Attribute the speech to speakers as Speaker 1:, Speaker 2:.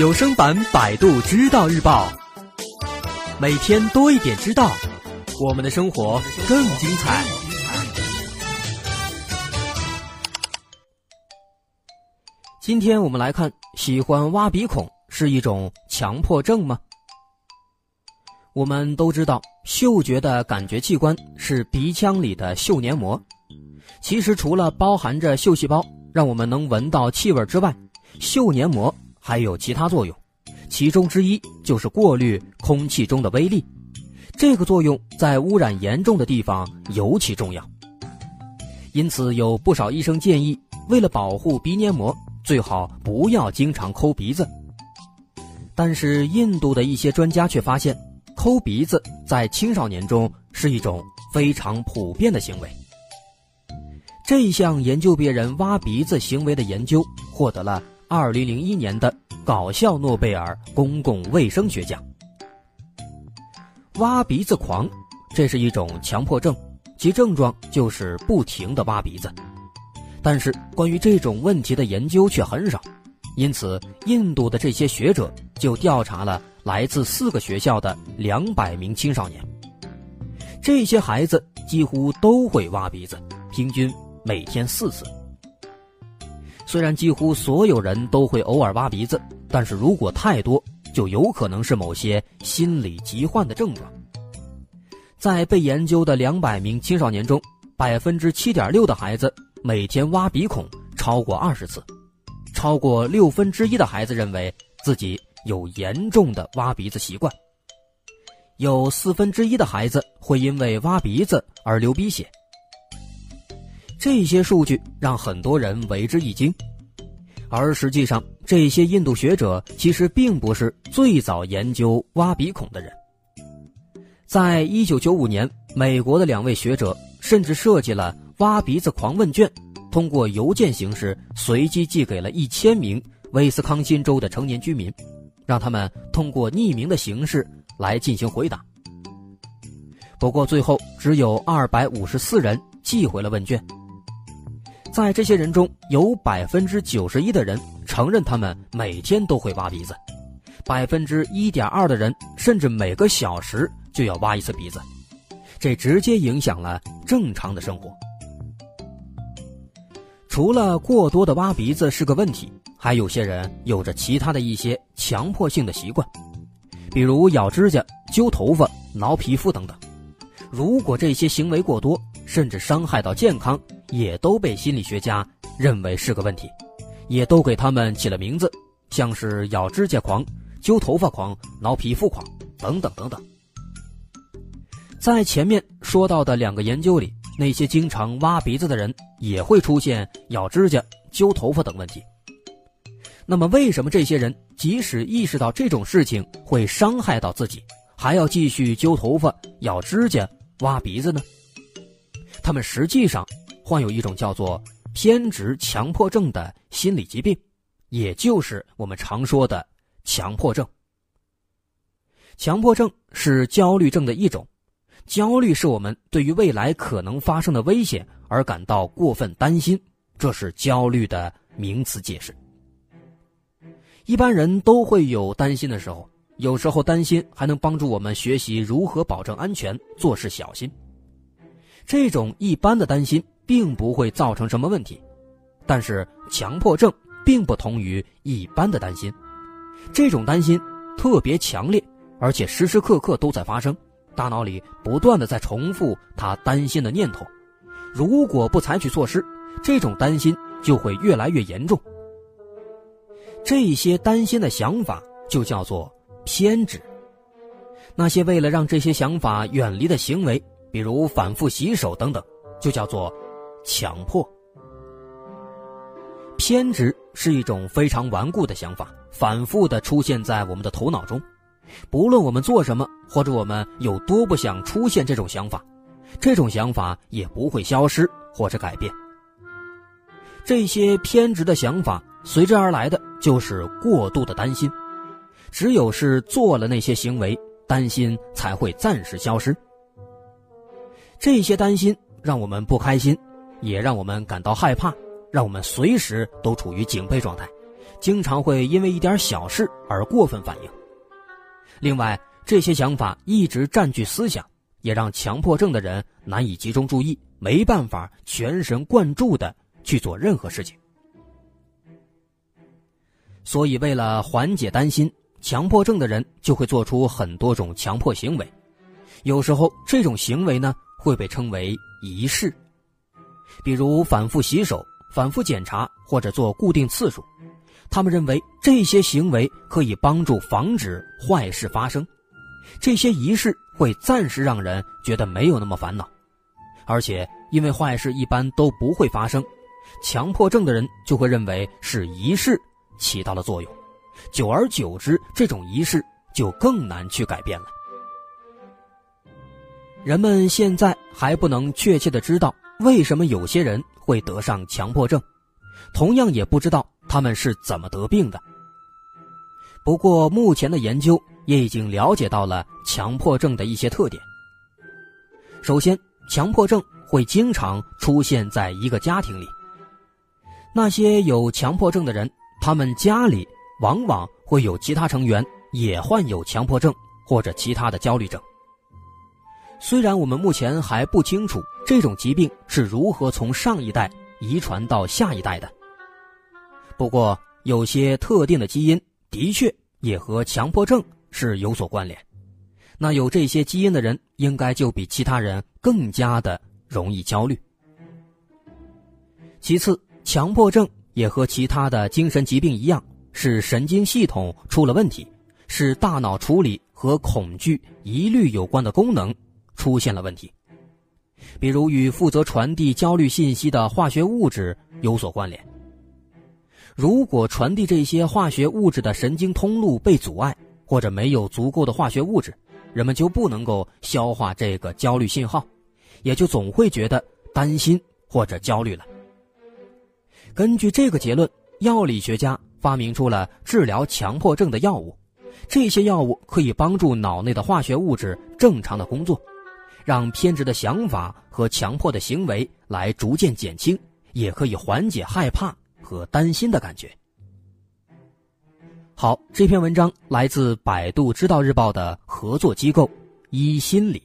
Speaker 1: 有声版《百度知道日报》，每天多一点知道，我们的生活更精彩。今天我们来看，喜欢挖鼻孔是一种强迫症吗？我们都知道，嗅觉的感觉器官是鼻腔里的嗅黏膜。其实，除了包含着嗅细胞，让我们能闻到气味之外，嗅黏膜还有其他作用，其中之一就是过滤空气中的微粒。这个作用在污染严重的地方尤其重要。因此，有不少医生建议，为了保护鼻黏膜，最好不要经常抠鼻子。但是，印度的一些专家却发现，抠鼻子在青少年中是一种非常普遍的行为。这项研究别人挖鼻子行为的研究获得了2001年的搞笑诺贝尔公共卫生学奖。挖鼻子狂，这是一种强迫症，其症状就是不停的挖鼻子。但是关于这种问题的研究却很少，因此印度的这些学者就调查了来自四个学校的两百名青少年，这些孩子几乎都会挖鼻子，平均。每天四次。虽然几乎所有人都会偶尔挖鼻子，但是如果太多，就有可能是某些心理疾患的症状。在被研究的两百名青少年中，百分之七点六的孩子每天挖鼻孔超过二十次，超过六分之一的孩子认为自己有严重的挖鼻子习惯，有四分之一的孩子会因为挖鼻子而流鼻血。这些数据让很多人为之一惊，而实际上，这些印度学者其实并不是最早研究挖鼻孔的人。在一九九五年，美国的两位学者甚至设计了挖鼻子狂问卷，通过邮件形式随机寄给了一千名威斯康辛州的成年居民，让他们通过匿名的形式来进行回答。不过，最后只有二百五十四人寄回了问卷。在这些人中，有百分之九十一的人承认他们每天都会挖鼻子，百分之一点二的人甚至每个小时就要挖一次鼻子，这直接影响了正常的生活。除了过多的挖鼻子是个问题，还有些人有着其他的一些强迫性的习惯，比如咬指甲、揪头发、挠皮肤等等。如果这些行为过多，甚至伤害到健康。也都被心理学家认为是个问题，也都给他们起了名字，像是咬指甲狂、揪头发狂、挠皮肤狂等等等等。在前面说到的两个研究里，那些经常挖鼻子的人也会出现咬指甲、揪头发等问题。那么，为什么这些人即使意识到这种事情会伤害到自己，还要继续揪头发、咬指甲、挖鼻子呢？他们实际上。患有一种叫做偏执强迫症的心理疾病，也就是我们常说的强迫症。强迫症是焦虑症的一种，焦虑是我们对于未来可能发生的危险而感到过分担心，这是焦虑的名词解释。一般人都会有担心的时候，有时候担心还能帮助我们学习如何保证安全，做事小心。这种一般的担心。并不会造成什么问题，但是强迫症并不同于一般的担心，这种担心特别强烈，而且时时刻刻都在发生，大脑里不断的在重复他担心的念头，如果不采取措施，这种担心就会越来越严重。这些担心的想法就叫做偏执。那些为了让这些想法远离的行为，比如反复洗手等等，就叫做。强迫、偏执是一种非常顽固的想法，反复的出现在我们的头脑中。不论我们做什么，或者我们有多不想出现这种想法，这种想法也不会消失或者改变。这些偏执的想法随之而来的就是过度的担心。只有是做了那些行为，担心才会暂时消失。这些担心让我们不开心。也让我们感到害怕，让我们随时都处于警备状态，经常会因为一点小事而过分反应。另外，这些想法一直占据思想，也让强迫症的人难以集中注意，没办法全神贯注的去做任何事情。所以，为了缓解担心，强迫症的人就会做出很多种强迫行为。有时候，这种行为呢会被称为仪式，比如反复洗手、反复检查或者做固定次数。他们认为这些行为可以帮助防止坏事发生，这些仪式会暂时让人觉得没有那么烦恼，而且因为坏事一般都不会发生，强迫症的人就会认为是仪式起到了作用，久而久之，这种仪式就更难去改变了。人们现在还不能确切的知道为什么有些人会得上强迫症，同样也不知道。他们是怎么得病的？不过目前的研究也已经了解到了强迫症的一些特点。首先，强迫症会经常出现在一个家庭里。那些有强迫症的人，他们家里往往会有其他成员也患有强迫症或者其他的焦虑症。虽然我们目前还不清楚这种疾病是如何从上一代遗传到下一代的。不过，有些特定的基因的确也和强迫症是有所关联。那有这些基因的人，应该就比其他人更加的容易焦虑。其次，强迫症也和其他的精神疾病一样，是神经系统出了问题，是大脑处理和恐惧、疑虑有关的功能出现了问题，比如与负责传递焦虑信息的化学物质有所关联。如果传递这些化学物质的神经通路被阻碍，或者没有足够的化学物质，人们就不能够消化这个焦虑信号，也就总会觉得担心或者焦虑了。根据这个结论，药理学家发明出了治疗强迫症的药物，这些药物可以帮助脑内的化学物质正常的工作，让偏执的想法和强迫的行为来逐渐减轻，也可以缓解害怕。和担心的感觉。好，这篇文章来自百度知道日报的合作机构一心理。